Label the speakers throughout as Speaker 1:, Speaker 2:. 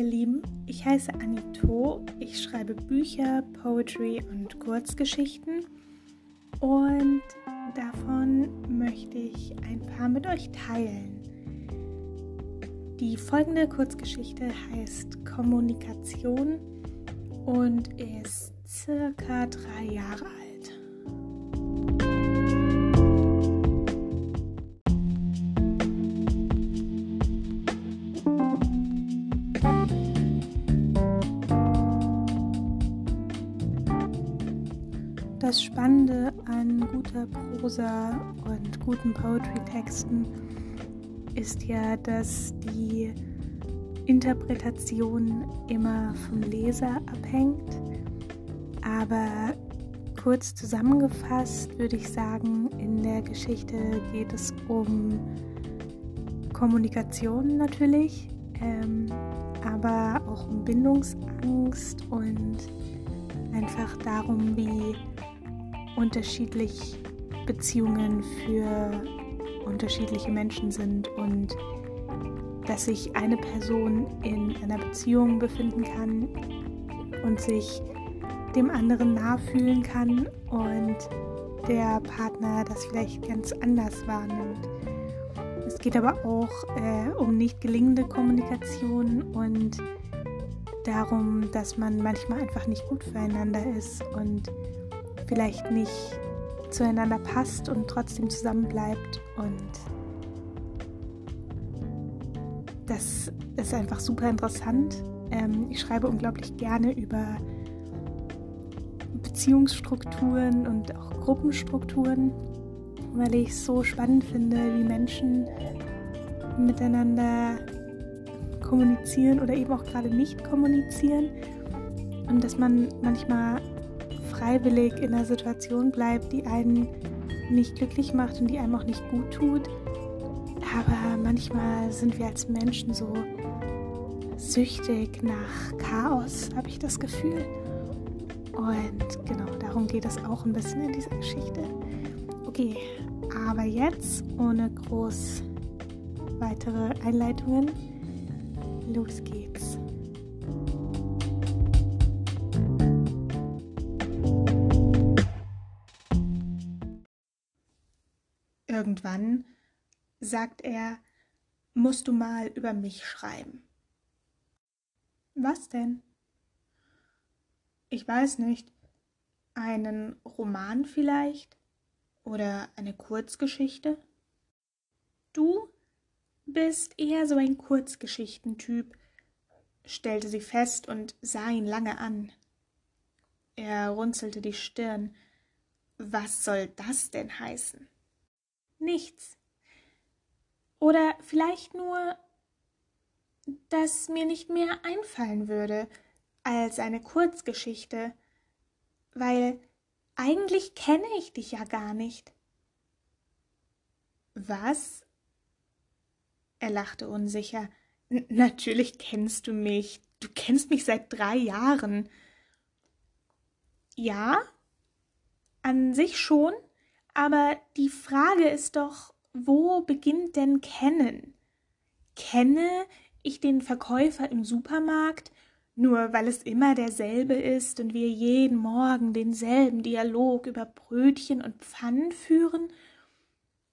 Speaker 1: ihr Lieben, ich heiße Anito, ich schreibe Bücher, Poetry und Kurzgeschichten und davon möchte ich ein paar mit euch teilen. Die folgende Kurzgeschichte heißt Kommunikation und ist circa drei Jahre alt. Guten Poetry-Texten ist ja, dass die Interpretation immer vom Leser abhängt. Aber kurz zusammengefasst würde ich sagen, in der Geschichte geht es um Kommunikation natürlich, ähm, aber auch um Bindungsangst und einfach darum, wie unterschiedlich Beziehungen für unterschiedliche Menschen sind und dass sich eine Person in einer Beziehung befinden kann und sich dem anderen nahe fühlen kann und der Partner das vielleicht ganz anders wahrnimmt. Es geht aber auch äh, um nicht gelingende Kommunikation und darum, dass man manchmal einfach nicht gut füreinander ist und vielleicht nicht zueinander passt und trotzdem zusammen bleibt. Und das ist einfach super interessant. Ähm, ich schreibe unglaublich gerne über Beziehungsstrukturen und auch Gruppenstrukturen, weil ich es so spannend finde, wie Menschen miteinander kommunizieren oder eben auch gerade nicht kommunizieren und dass man manchmal freiwillig in einer Situation bleibt, die einen nicht glücklich macht und die einem auch nicht gut tut. Aber manchmal sind wir als Menschen so süchtig nach Chaos, habe ich das Gefühl. Und genau darum geht es auch ein bisschen in dieser Geschichte. Okay, aber jetzt ohne groß weitere Einleitungen. Los geht's. Irgendwann sagt er, musst du mal über mich schreiben. Was denn? Ich weiß nicht. Einen Roman vielleicht? Oder eine Kurzgeschichte? Du bist eher so ein Kurzgeschichtentyp, stellte sie fest und sah ihn lange an. Er runzelte die Stirn. Was soll das denn heißen? Nichts. Oder vielleicht nur, dass mir nicht mehr einfallen würde als eine Kurzgeschichte, weil eigentlich kenne ich dich ja gar nicht. Was? Er lachte unsicher. Natürlich kennst du mich. Du kennst mich seit drei Jahren. Ja, an sich schon, aber die Frage ist doch, wo beginnt denn Kennen? Kenne ich den Verkäufer im Supermarkt, nur weil es immer derselbe ist und wir jeden Morgen denselben Dialog über Brötchen und Pfannen führen?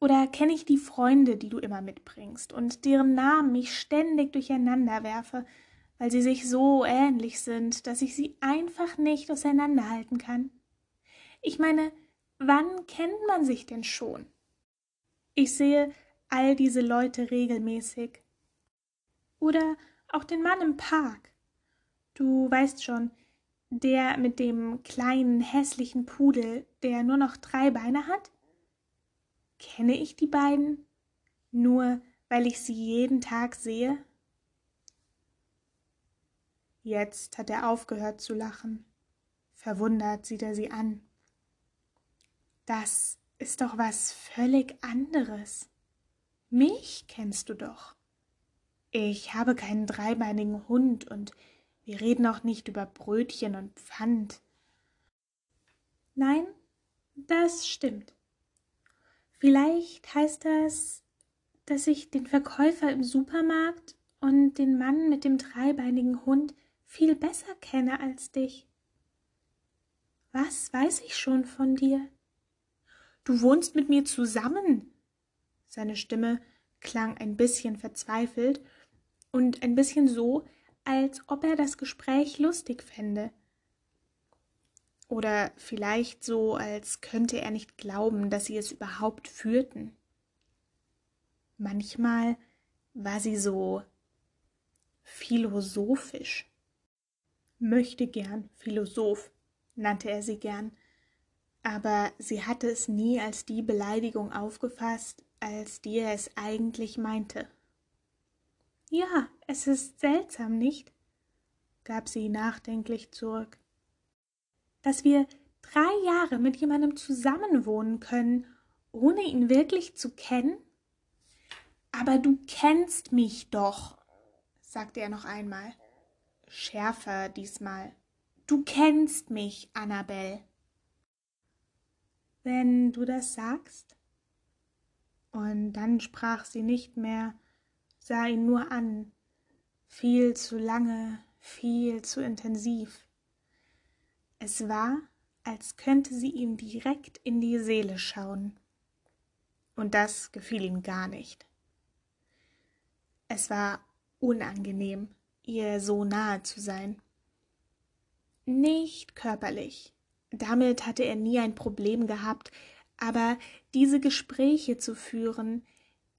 Speaker 1: Oder kenne ich die Freunde, die du immer mitbringst und deren Namen ich ständig durcheinander werfe, weil sie sich so ähnlich sind, dass ich sie einfach nicht auseinanderhalten kann? Ich meine, Wann kennt man sich denn schon? Ich sehe all diese Leute regelmäßig. Oder auch den Mann im Park. Du weißt schon, der mit dem kleinen hässlichen Pudel, der nur noch drei Beine hat? Kenne ich die beiden? Nur weil ich sie jeden Tag sehe? Jetzt hat er aufgehört zu lachen. Verwundert sieht er sie an. Das ist doch was völlig anderes. Mich kennst du doch. Ich habe keinen dreibeinigen Hund und wir reden auch nicht über Brötchen und Pfand. Nein, das stimmt. Vielleicht heißt das, dass ich den Verkäufer im Supermarkt und den Mann mit dem dreibeinigen Hund viel besser kenne als dich. Was weiß ich schon von dir? Du wohnst mit mir zusammen. Seine Stimme klang ein bisschen verzweifelt und ein bisschen so, als ob er das Gespräch lustig fände. Oder vielleicht so, als könnte er nicht glauben, dass sie es überhaupt führten. Manchmal war sie so philosophisch. Möchte gern Philosoph, nannte er sie gern, aber sie hatte es nie als die Beleidigung aufgefasst, als die er es eigentlich meinte. Ja, es ist seltsam, nicht? gab sie nachdenklich zurück. Dass wir drei Jahre mit jemandem zusammenwohnen können, ohne ihn wirklich zu kennen? Aber du kennst mich doch, sagte er noch einmal, schärfer diesmal. Du kennst mich, Annabel. Wenn du das sagst? Und dann sprach sie nicht mehr, sah ihn nur an, viel zu lange, viel zu intensiv. Es war, als könnte sie ihm direkt in die Seele schauen. Und das gefiel ihm gar nicht. Es war unangenehm, ihr so nahe zu sein. Nicht körperlich. Damit hatte er nie ein Problem gehabt, aber diese Gespräche zu führen,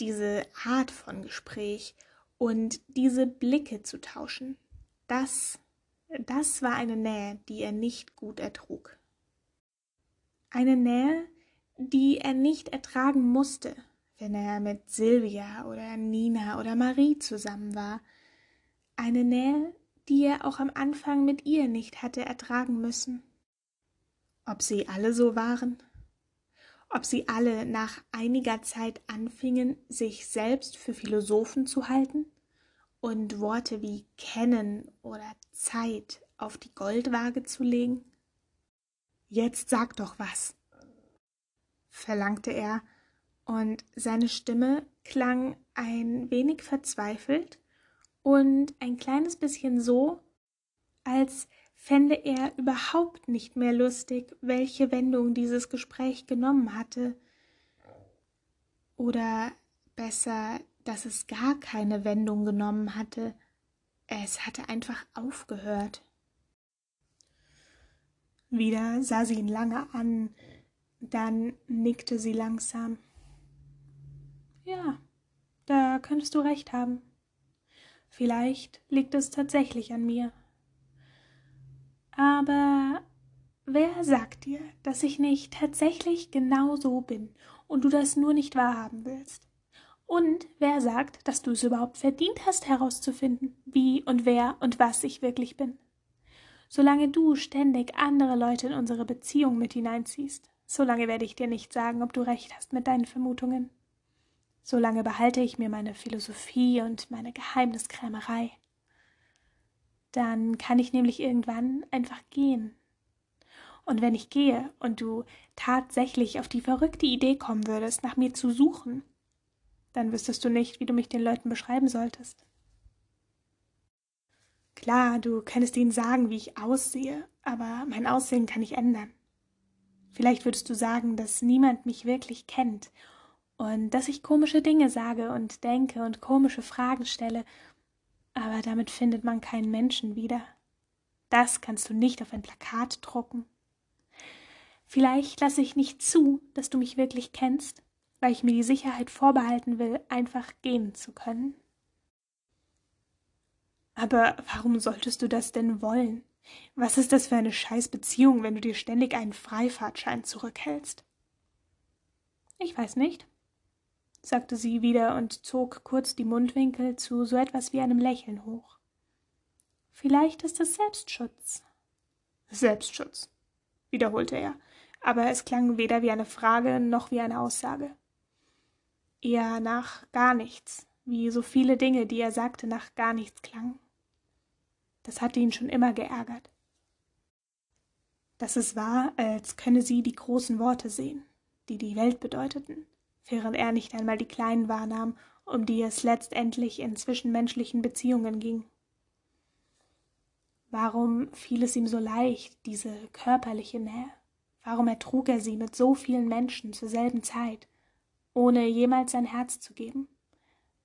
Speaker 1: diese Art von Gespräch und diese Blicke zu tauschen, das, das war eine Nähe, die er nicht gut ertrug. Eine Nähe, die er nicht ertragen musste, wenn er mit Silvia oder Nina oder Marie zusammen war. Eine Nähe, die er auch am Anfang mit ihr nicht hatte ertragen müssen. Ob sie alle so waren? ob sie alle nach einiger Zeit anfingen, sich selbst für Philosophen zu halten und Worte wie kennen oder Zeit auf die Goldwaage zu legen? Jetzt sag doch was, verlangte er, und seine Stimme klang ein wenig verzweifelt und ein kleines bisschen so, als fände er überhaupt nicht mehr lustig, welche Wendung dieses Gespräch genommen hatte. Oder besser, dass es gar keine Wendung genommen hatte. Es hatte einfach aufgehört. Wieder sah sie ihn lange an, dann nickte sie langsam. Ja, da könntest du recht haben. Vielleicht liegt es tatsächlich an mir. Aber wer sagt dir, dass ich nicht tatsächlich genau so bin und du das nur nicht wahrhaben willst? Und wer sagt, dass du es überhaupt verdient hast herauszufinden, wie und wer und was ich wirklich bin? Solange du ständig andere Leute in unsere Beziehung mit hineinziehst, solange werde ich dir nicht sagen, ob du recht hast mit deinen Vermutungen. Solange behalte ich mir meine Philosophie und meine Geheimniskrämerei dann kann ich nämlich irgendwann einfach gehen. Und wenn ich gehe und du tatsächlich auf die verrückte Idee kommen würdest, nach mir zu suchen, dann wüsstest du nicht, wie du mich den Leuten beschreiben solltest. Klar, du könntest ihnen sagen, wie ich aussehe, aber mein Aussehen kann ich ändern. Vielleicht würdest du sagen, dass niemand mich wirklich kennt und dass ich komische Dinge sage und denke und komische Fragen stelle aber damit findet man keinen Menschen wieder. Das kannst du nicht auf ein Plakat drucken. Vielleicht lasse ich nicht zu, dass du mich wirklich kennst, weil ich mir die Sicherheit vorbehalten will, einfach gehen zu können. Aber warum solltest du das denn wollen? Was ist das für eine Scheißbeziehung, wenn du dir ständig einen Freifahrtschein zurückhältst? Ich weiß nicht sagte sie wieder und zog kurz die Mundwinkel zu so etwas wie einem Lächeln hoch. Vielleicht ist es Selbstschutz. Selbstschutz, wiederholte er, aber es klang weder wie eine Frage noch wie eine Aussage. Eher nach gar nichts, wie so viele Dinge, die er sagte, nach gar nichts klangen. Das hatte ihn schon immer geärgert. Dass es war, als könne sie die großen Worte sehen, die die Welt bedeuteten während er nicht einmal die Kleinen wahrnahm, um die es letztendlich in zwischenmenschlichen Beziehungen ging. Warum fiel es ihm so leicht, diese körperliche Nähe? Warum ertrug er sie mit so vielen Menschen zur selben Zeit, ohne jemals sein Herz zu geben?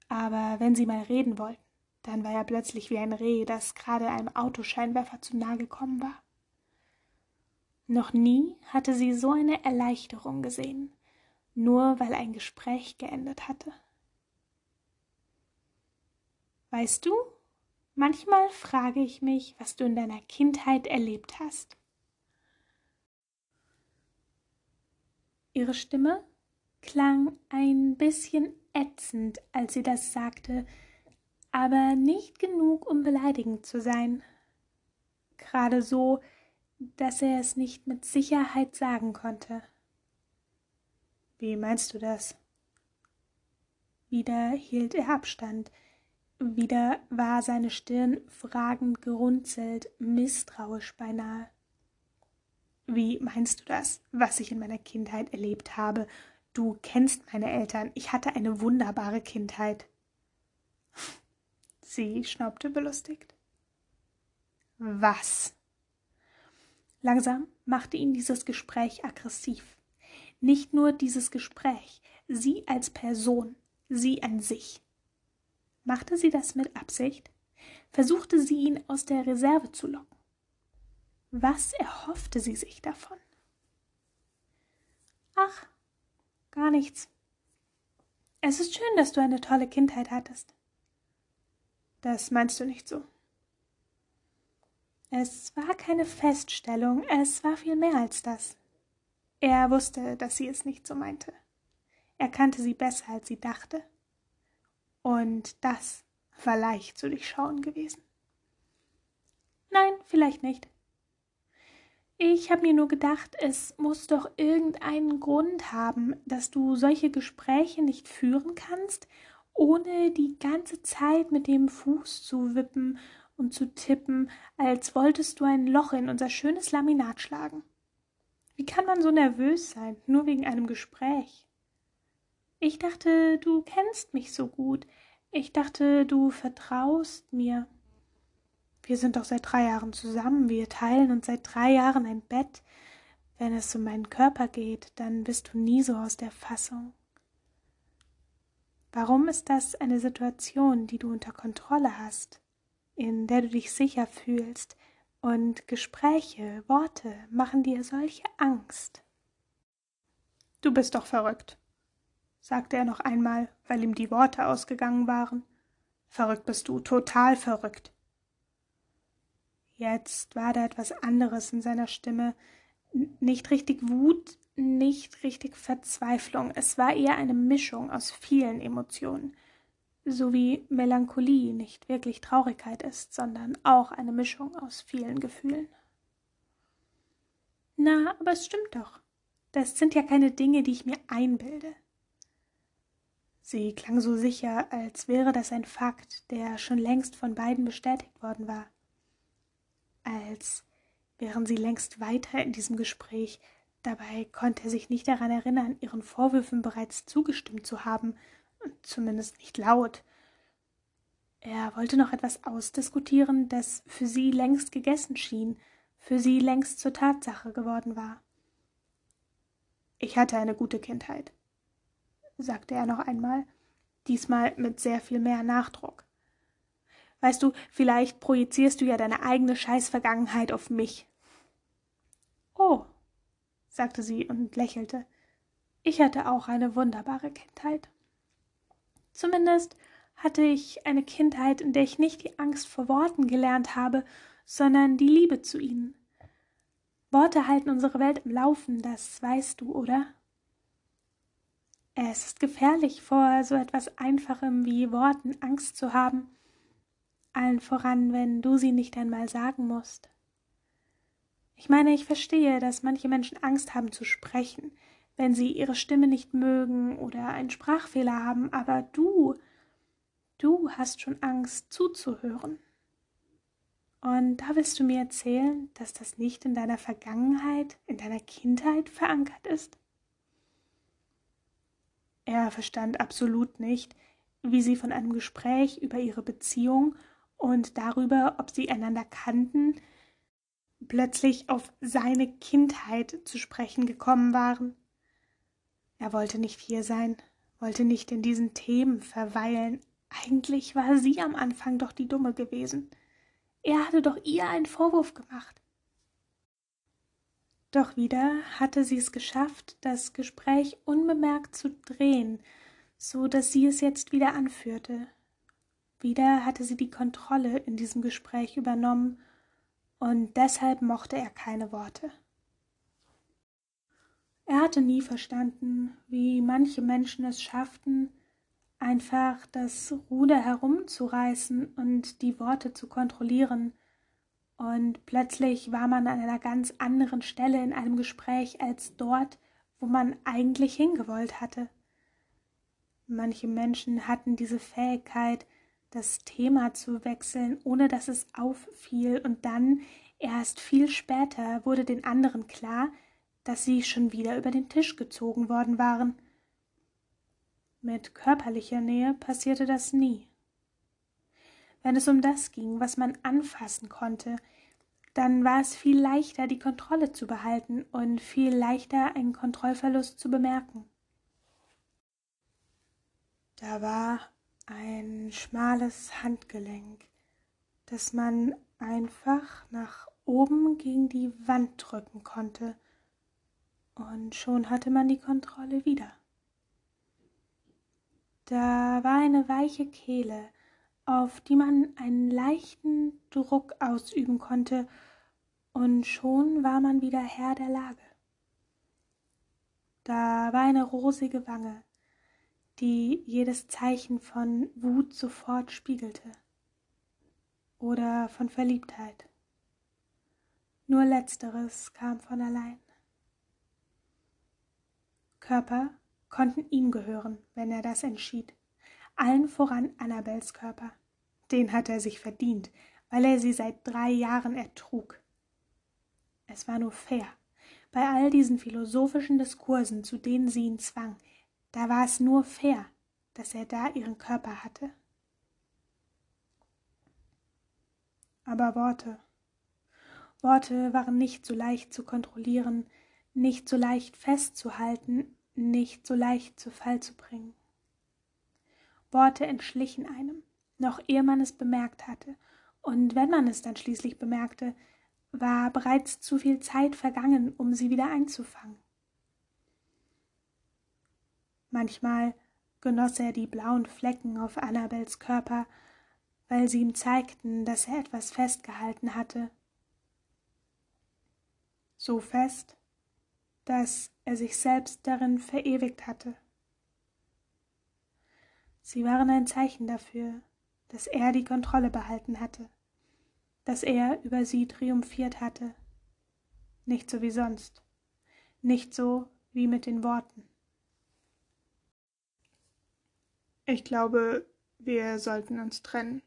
Speaker 1: Aber wenn sie mal reden wollten, dann war er plötzlich wie ein Reh, das gerade einem Autoscheinwerfer zu nahe gekommen war. Noch nie hatte sie so eine Erleichterung gesehen, nur weil ein Gespräch geendet hatte. Weißt du, manchmal frage ich mich, was du in deiner Kindheit erlebt hast. Ihre Stimme klang ein bisschen ätzend, als sie das sagte, aber nicht genug, um beleidigend zu sein. Gerade so, dass er es nicht mit Sicherheit sagen konnte. Wie meinst du das? Wieder hielt er Abstand, wieder war seine Stirn fragend gerunzelt, misstrauisch beinahe. Wie meinst du das, was ich in meiner Kindheit erlebt habe? Du kennst meine Eltern, ich hatte eine wunderbare Kindheit. Sie schnaubte belustigt. Was? Langsam machte ihn dieses Gespräch aggressiv. Nicht nur dieses Gespräch, sie als Person, sie an sich. Machte sie das mit Absicht? Versuchte sie ihn aus der Reserve zu locken? Was erhoffte sie sich davon? Ach, gar nichts. Es ist schön, dass du eine tolle Kindheit hattest. Das meinst du nicht so. Es war keine Feststellung, es war viel mehr als das. Er wusste, dass sie es nicht so meinte. Er kannte sie besser, als sie dachte. Und das war leicht zu durchschauen gewesen. Nein, vielleicht nicht. Ich habe mir nur gedacht, es muss doch irgendeinen Grund haben, dass du solche Gespräche nicht führen kannst, ohne die ganze Zeit mit dem Fuß zu wippen und zu tippen, als wolltest du ein Loch in unser schönes Laminat schlagen. Wie kann man so nervös sein, nur wegen einem Gespräch? Ich dachte, du kennst mich so gut. Ich dachte, du vertraust mir. Wir sind doch seit drei Jahren zusammen, wir teilen uns seit drei Jahren ein Bett. Wenn es um meinen Körper geht, dann bist du nie so aus der Fassung. Warum ist das eine Situation, die du unter Kontrolle hast? in der du dich sicher fühlst, und Gespräche, Worte machen dir solche Angst. Du bist doch verrückt, sagte er noch einmal, weil ihm die Worte ausgegangen waren. Verrückt bist du, total verrückt. Jetzt war da etwas anderes in seiner Stimme, nicht richtig Wut, nicht richtig Verzweiflung, es war eher eine Mischung aus vielen Emotionen, so wie Melancholie nicht wirklich Traurigkeit ist, sondern auch eine Mischung aus vielen Gefühlen. Na, aber es stimmt doch. Das sind ja keine Dinge, die ich mir einbilde. Sie klang so sicher, als wäre das ein Fakt, der schon längst von beiden bestätigt worden war. Als wären sie längst weiter in diesem Gespräch, dabei konnte er sich nicht daran erinnern, ihren Vorwürfen bereits zugestimmt zu haben, zumindest nicht laut. Er wollte noch etwas ausdiskutieren, das für sie längst gegessen schien, für sie längst zur Tatsache geworden war. Ich hatte eine gute Kindheit, sagte er noch einmal, diesmal mit sehr viel mehr Nachdruck. Weißt du, vielleicht projizierst du ja deine eigene Scheißvergangenheit auf mich. Oh, sagte sie und lächelte. Ich hatte auch eine wunderbare Kindheit. Zumindest hatte ich eine Kindheit, in der ich nicht die Angst vor Worten gelernt habe, sondern die Liebe zu ihnen. Worte halten unsere Welt im Laufen, das weißt du, oder? Es ist gefährlich, vor so etwas Einfachem wie Worten Angst zu haben, allen voran, wenn du sie nicht einmal sagen musst. Ich meine, ich verstehe, dass manche Menschen Angst haben zu sprechen, wenn sie ihre Stimme nicht mögen oder einen Sprachfehler haben, aber du, du hast schon Angst zuzuhören. Und da willst du mir erzählen, dass das nicht in deiner Vergangenheit, in deiner Kindheit verankert ist? Er verstand absolut nicht, wie sie von einem Gespräch über ihre Beziehung und darüber, ob sie einander kannten, plötzlich auf seine Kindheit zu sprechen gekommen waren. Er wollte nicht hier sein, wollte nicht in diesen Themen verweilen. Eigentlich war sie am Anfang doch die Dumme gewesen. Er hatte doch ihr einen Vorwurf gemacht. Doch wieder hatte sie es geschafft, das Gespräch unbemerkt zu drehen, so dass sie es jetzt wieder anführte. Wieder hatte sie die Kontrolle in diesem Gespräch übernommen, und deshalb mochte er keine Worte. Er hatte nie verstanden, wie manche Menschen es schafften, einfach das Ruder herumzureißen und die Worte zu kontrollieren, und plötzlich war man an einer ganz anderen Stelle in einem Gespräch als dort, wo man eigentlich hingewollt hatte. Manche Menschen hatten diese Fähigkeit, das Thema zu wechseln, ohne dass es auffiel, und dann, erst viel später, wurde den anderen klar, dass sie schon wieder über den Tisch gezogen worden waren. Mit körperlicher Nähe passierte das nie. Wenn es um das ging, was man anfassen konnte, dann war es viel leichter, die Kontrolle zu behalten und viel leichter, einen Kontrollverlust zu bemerken. Da war ein schmales Handgelenk, das man einfach nach oben gegen die Wand drücken konnte, und schon hatte man die Kontrolle wieder. Da war eine weiche Kehle, auf die man einen leichten Druck ausüben konnte, und schon war man wieder Herr der Lage. Da war eine rosige Wange, die jedes Zeichen von Wut sofort spiegelte oder von Verliebtheit. Nur letzteres kam von allein. Körper konnten ihm gehören, wenn er das entschied. Allen voran Annabels Körper. Den hat er sich verdient, weil er sie seit drei Jahren ertrug. Es war nur fair. Bei all diesen philosophischen Diskursen, zu denen sie ihn zwang, da war es nur fair, dass er da ihren Körper hatte. Aber Worte. Worte waren nicht so leicht zu kontrollieren, nicht so leicht festzuhalten, nicht so leicht zu Fall zu bringen. Worte entschlichen einem, noch ehe man es bemerkt hatte, und wenn man es dann schließlich bemerkte, war bereits zu viel Zeit vergangen, um sie wieder einzufangen. Manchmal genoss er die blauen Flecken auf Annabels Körper, weil sie ihm zeigten, dass er etwas festgehalten hatte. So fest, dass er sich selbst darin verewigt hatte. Sie waren ein Zeichen dafür, dass er die Kontrolle behalten hatte, dass er über sie triumphiert hatte, nicht so wie sonst, nicht so wie mit den Worten. Ich glaube, wir sollten uns trennen,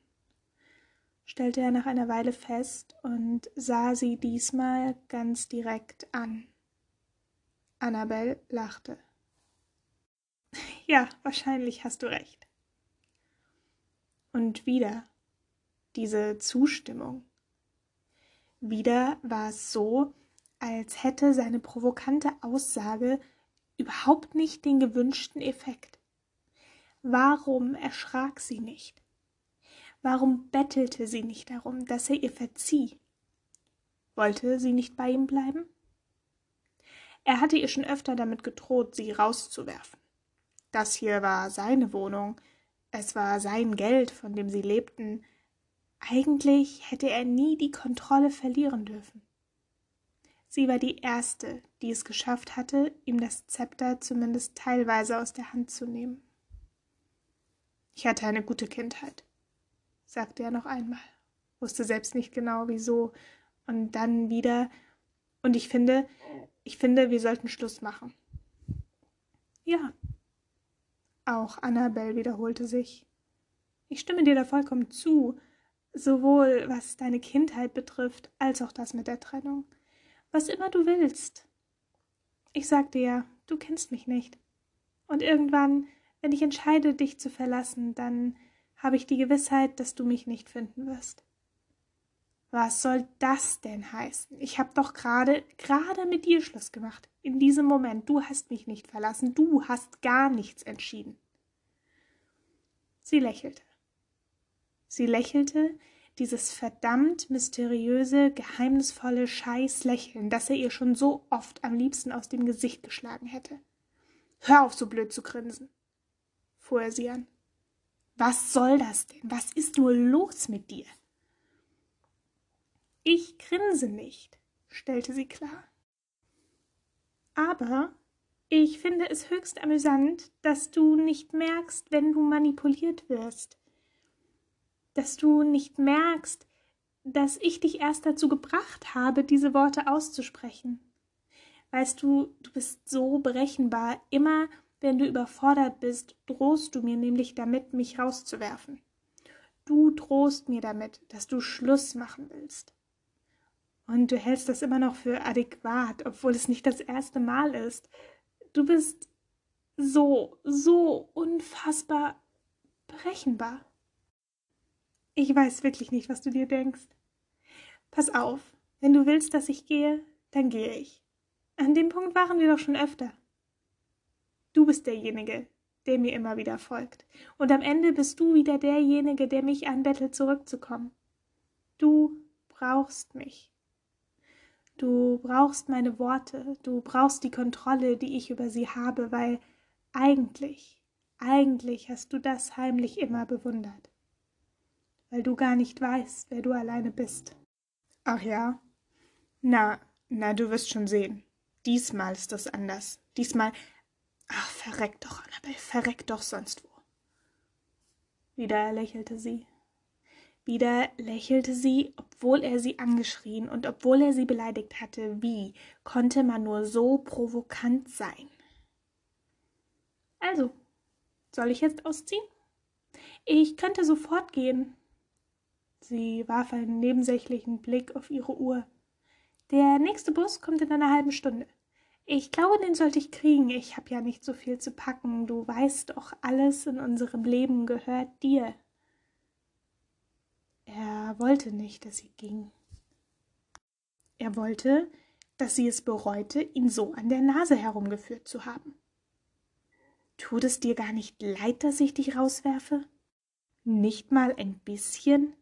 Speaker 1: stellte er nach einer Weile fest und sah sie diesmal ganz direkt an. Annabel lachte. Ja, wahrscheinlich hast du recht. Und wieder diese Zustimmung. Wieder war es so, als hätte seine provokante Aussage überhaupt nicht den gewünschten Effekt. Warum erschrak sie nicht? Warum bettelte sie nicht darum, dass er ihr verzieh? Wollte sie nicht bei ihm bleiben? Er hatte ihr schon öfter damit gedroht, sie rauszuwerfen. Das hier war seine Wohnung, es war sein Geld, von dem sie lebten. Eigentlich hätte er nie die Kontrolle verlieren dürfen. Sie war die erste, die es geschafft hatte, ihm das Zepter zumindest teilweise aus der Hand zu nehmen. Ich hatte eine gute Kindheit, sagte er noch einmal, wusste selbst nicht genau wieso, und dann wieder, und ich finde, ich finde, wir sollten Schluss machen. Ja. Auch Annabel wiederholte sich. Ich stimme dir da vollkommen zu, sowohl was deine Kindheit betrifft, als auch das mit der Trennung. Was immer du willst. Ich sagte ja, du kennst mich nicht. Und irgendwann Wenn ich entscheide, dich zu verlassen, dann habe ich die Gewissheit, dass du mich nicht finden wirst. Was soll das denn heißen? Ich habe doch gerade, gerade mit dir Schluss gemacht. In diesem Moment. Du hast mich nicht verlassen. Du hast gar nichts entschieden. Sie lächelte. Sie lächelte, dieses verdammt mysteriöse, geheimnisvolle Scheißlächeln, das er ihr schon so oft am liebsten aus dem Gesicht geschlagen hätte. Hör auf, so blöd zu grinsen, fuhr er sie an. Was soll das denn? Was ist nur los mit dir? Ich grinse nicht, stellte sie klar. Aber ich finde es höchst amüsant, dass du nicht merkst, wenn du manipuliert wirst. Dass du nicht merkst, dass ich dich erst dazu gebracht habe, diese Worte auszusprechen. Weißt du, du bist so berechenbar. Immer wenn du überfordert bist, drohst du mir nämlich damit, mich rauszuwerfen. Du drohst mir damit, dass du Schluss machen willst. Und du hältst das immer noch für adäquat, obwohl es nicht das erste Mal ist. Du bist so, so unfassbar berechenbar. Ich weiß wirklich nicht, was du dir denkst. Pass auf, wenn du willst, dass ich gehe, dann gehe ich. An dem Punkt waren wir doch schon öfter. Du bist derjenige, der mir immer wieder folgt. Und am Ende bist du wieder derjenige, der mich anbettelt, zurückzukommen. Du brauchst mich. Du brauchst meine Worte, du brauchst die Kontrolle, die ich über sie habe, weil eigentlich, eigentlich hast du das heimlich immer bewundert. Weil du gar nicht weißt, wer du alleine bist. Ach ja? Na, na, du wirst schon sehen. Diesmal ist das anders. Diesmal. Ach, verreck doch, Annabel, verreck doch sonst wo. Wieder lächelte sie. Wieder lächelte sie, obwohl er sie angeschrien und obwohl er sie beleidigt hatte. Wie konnte man nur so provokant sein? Also, soll ich jetzt ausziehen? Ich könnte sofort gehen. Sie warf einen nebensächlichen Blick auf ihre Uhr. Der nächste Bus kommt in einer halben Stunde. Ich glaube, den sollte ich kriegen. Ich habe ja nicht so viel zu packen. Du weißt doch, alles in unserem Leben gehört dir. Er wollte nicht, dass sie ging. Er wollte, dass sie es bereute, ihn so an der Nase herumgeführt zu haben. Tut es dir gar nicht leid, dass ich dich rauswerfe? Nicht mal ein bisschen?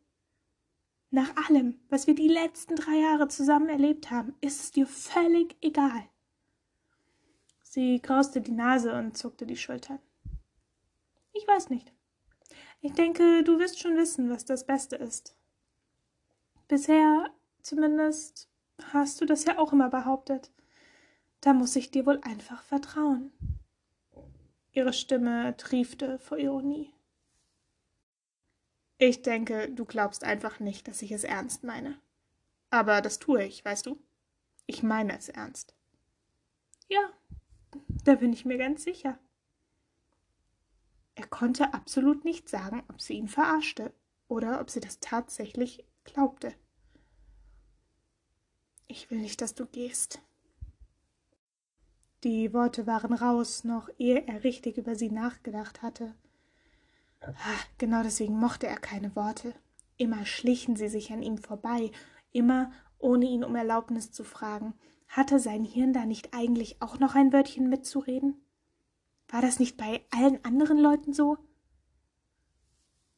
Speaker 1: Nach allem, was wir die letzten drei Jahre zusammen erlebt haben, ist es dir völlig egal. Sie krauste die Nase und zuckte die Schultern. Ich weiß nicht. Ich denke, du wirst schon wissen, was das Beste ist. Bisher zumindest hast du das ja auch immer behauptet. Da muss ich dir wohl einfach vertrauen. Ihre Stimme triefte vor Ironie. Ich denke, du glaubst einfach nicht, dass ich es ernst meine. Aber das tue ich, weißt du? Ich meine es ernst. Ja, da bin ich mir ganz sicher. Er konnte absolut nicht sagen, ob sie ihn verarschte oder ob sie das tatsächlich glaubte. Ich will nicht, dass du gehst. Die Worte waren raus, noch ehe er richtig über sie nachgedacht hatte. Ah, genau deswegen mochte er keine Worte. Immer schlichen sie sich an ihm vorbei, immer ohne ihn um Erlaubnis zu fragen. Hatte sein Hirn da nicht eigentlich auch noch ein Wörtchen mitzureden? War das nicht bei allen anderen Leuten so?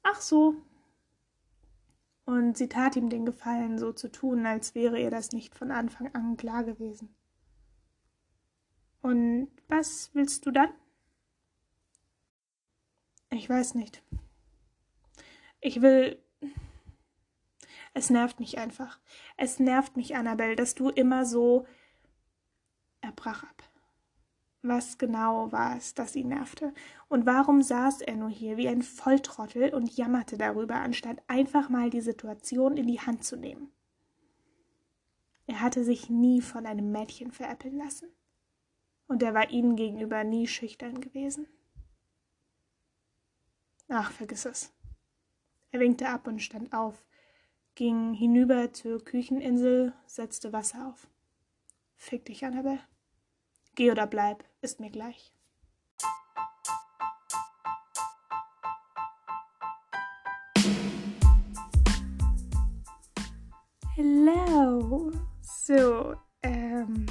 Speaker 1: Ach so. Und sie tat ihm den Gefallen, so zu tun, als wäre ihr das nicht von Anfang an klar gewesen. Und was willst du dann? Ich weiß nicht. Ich will. Es nervt mich einfach. Es nervt mich, Annabel, dass du immer so. Er brach ab. Was genau war es, das ihn nervte? Und warum saß er nur hier wie ein Volltrottel und jammerte darüber, anstatt einfach mal die Situation in die Hand zu nehmen? Er hatte sich nie von einem Mädchen veräppeln lassen. Und er war ihnen gegenüber nie schüchtern gewesen. Ach, vergiss es. Er winkte ab und stand auf, ging hinüber zur Kücheninsel, setzte Wasser auf. Fick dich, Annabelle. Geh oder bleib, ist mir gleich. Hello. So, ähm.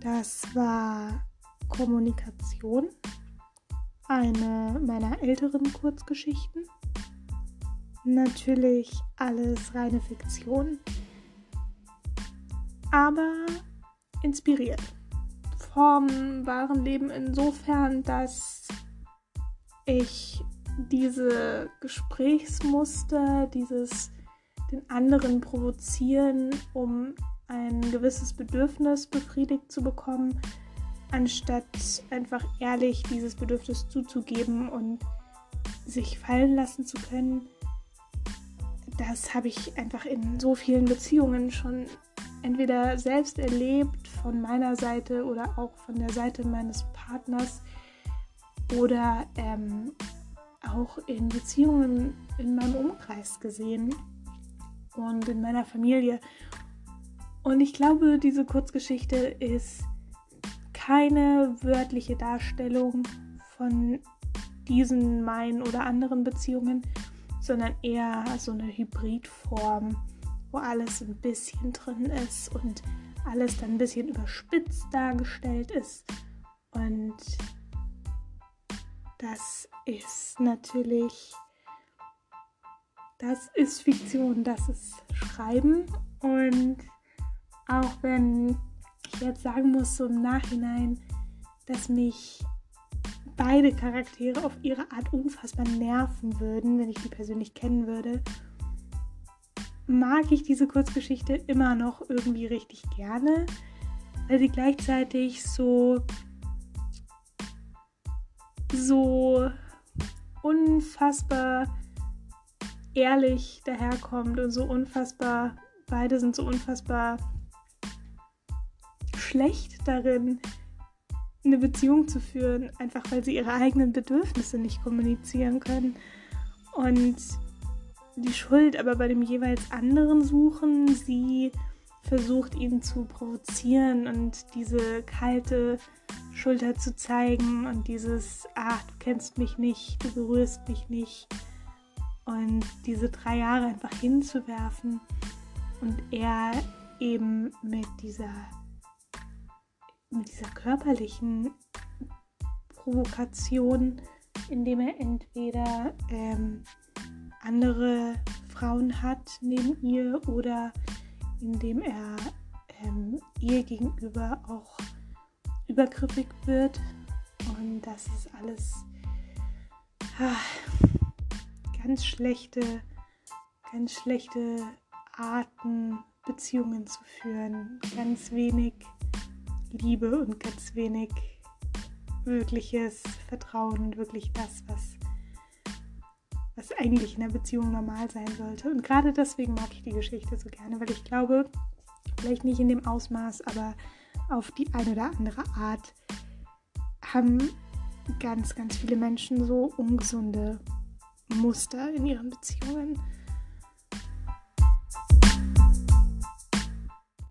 Speaker 1: Das war Kommunikation, eine meiner älteren Kurzgeschichten. Natürlich alles reine Fiktion aber inspiriert vom wahren Leben insofern, dass ich diese Gesprächsmuster, dieses den anderen provozieren, um ein gewisses Bedürfnis befriedigt zu bekommen, anstatt einfach ehrlich dieses Bedürfnis zuzugeben und sich fallen lassen zu können. Das habe ich einfach in so vielen Beziehungen schon entweder selbst erlebt von meiner Seite oder auch von der Seite meines Partners oder ähm, auch in Beziehungen in meinem Umkreis gesehen und in meiner Familie. Und ich glaube, diese Kurzgeschichte ist keine wörtliche Darstellung von diesen, meinen oder anderen Beziehungen, sondern eher so eine Hybridform, wo alles ein bisschen drin ist und alles dann ein bisschen überspitzt dargestellt ist. Und das ist natürlich, das ist Fiktion, das ist Schreiben. Und auch wenn ich jetzt sagen muss, so im Nachhinein, dass mich beide Charaktere auf ihre Art unfassbar nerven würden, wenn ich die persönlich kennen würde, mag ich diese Kurzgeschichte immer noch irgendwie richtig gerne, weil sie gleichzeitig so so unfassbar ehrlich daherkommt und so unfassbar, beide sind so unfassbar schlecht darin, eine Beziehung zu führen, einfach weil sie ihre eigenen Bedürfnisse nicht kommunizieren können. Und die Schuld aber bei dem jeweils anderen suchen. Sie versucht ihn zu provozieren und diese kalte Schulter zu zeigen und dieses, ach, du kennst mich nicht, du berührst mich nicht und diese drei Jahre einfach hinzuwerfen und er eben mit dieser mit dieser körperlichen Provokation, indem er entweder ähm, andere Frauen hat neben ihr oder indem er ähm, ihr gegenüber auch übergriffig wird. Und das ist alles ah, ganz schlechte, ganz schlechte Arten, Beziehungen zu führen. Ganz wenig Liebe und ganz wenig wirkliches Vertrauen und wirklich das, was, was eigentlich in der Beziehung normal sein sollte. Und gerade deswegen mag ich die Geschichte so gerne, weil ich glaube, vielleicht nicht in dem Ausmaß, aber auf die eine oder andere Art haben ganz, ganz viele Menschen so ungesunde Muster in ihren Beziehungen.